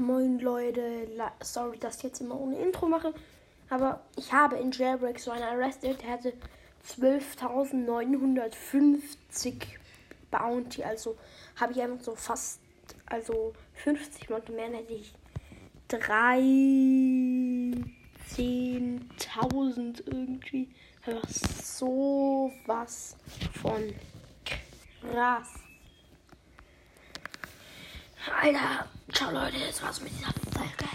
Moin Leute, sorry, dass ich jetzt immer ohne Intro mache, aber ich habe in Jailbreak so einen arrested, der hatte 12.950 Bounty, also habe ich einfach so fast, also 50 Monate mehr, hätte ich 13.000 irgendwie. Einfach so was von krass. Alter, ciao Leute, das war's mit dieser Folge.